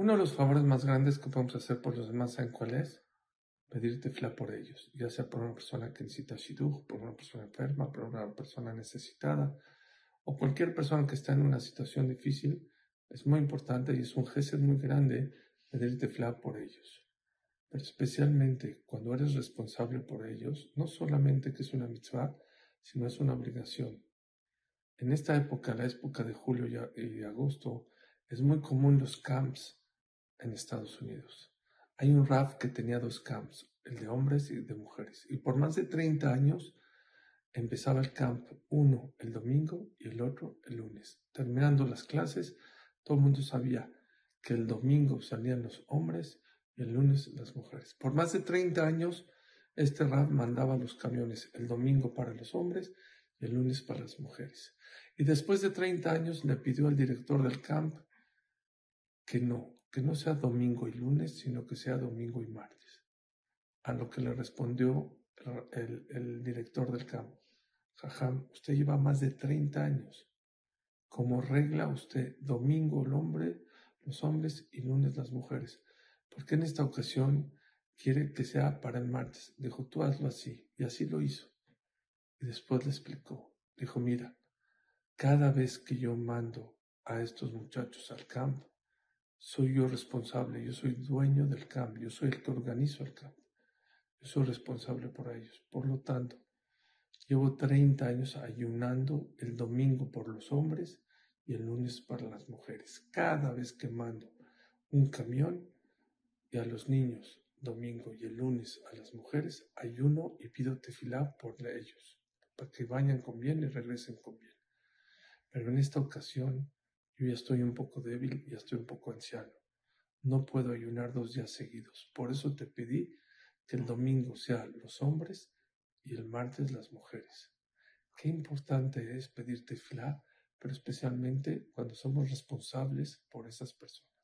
Uno de los favores más grandes que podemos hacer por los demás, ¿saben cuál es? Pedir tefla por ellos, ya sea por una persona que necesita shidduch, por una persona enferma, por una persona necesitada, o cualquier persona que está en una situación difícil, es muy importante y es un gesto muy grande pedir tefla por ellos. Pero especialmente cuando eres responsable por ellos, no solamente que es una mitzvah, sino es una obligación. En esta época, la época de julio y agosto, es muy común los camps en Estados Unidos. Hay un RAF que tenía dos camps, el de hombres y de mujeres. Y por más de 30 años empezaba el camp uno el domingo y el otro el lunes. Terminando las clases, todo el mundo sabía que el domingo salían los hombres y el lunes las mujeres. Por más de 30 años, este RAF mandaba los camiones el domingo para los hombres y el lunes para las mujeres. Y después de 30 años le pidió al director del camp que no, que no sea domingo y lunes, sino que sea domingo y martes. A lo que le respondió el, director del campo, Jajam, usted lleva más de 30 años. Como regla usted, domingo el hombre, los hombres y lunes las mujeres. ¿Por qué en esta ocasión quiere que sea para el martes? Dijo, tú hazlo así. Y así lo hizo. Y después le explicó. Dijo, mira, cada vez que yo mando a estos muchachos al campo, soy yo responsable, yo soy dueño del cambio, yo soy el que organizo el cambio, yo soy responsable por ellos. Por lo tanto, llevo 30 años ayunando el domingo por los hombres y el lunes para las mujeres. Cada vez que mando un camión y a los niños domingo y el lunes a las mujeres, ayuno y pido tefilá por ellos, para que vayan con bien y regresen con bien. Pero en esta ocasión yo ya estoy un poco débil, ya estoy un poco anciano. No puedo ayunar dos días seguidos. Por eso te pedí que el domingo sea los hombres y el martes las mujeres. Qué importante es pedirte fila, pero especialmente cuando somos responsables por esas personas.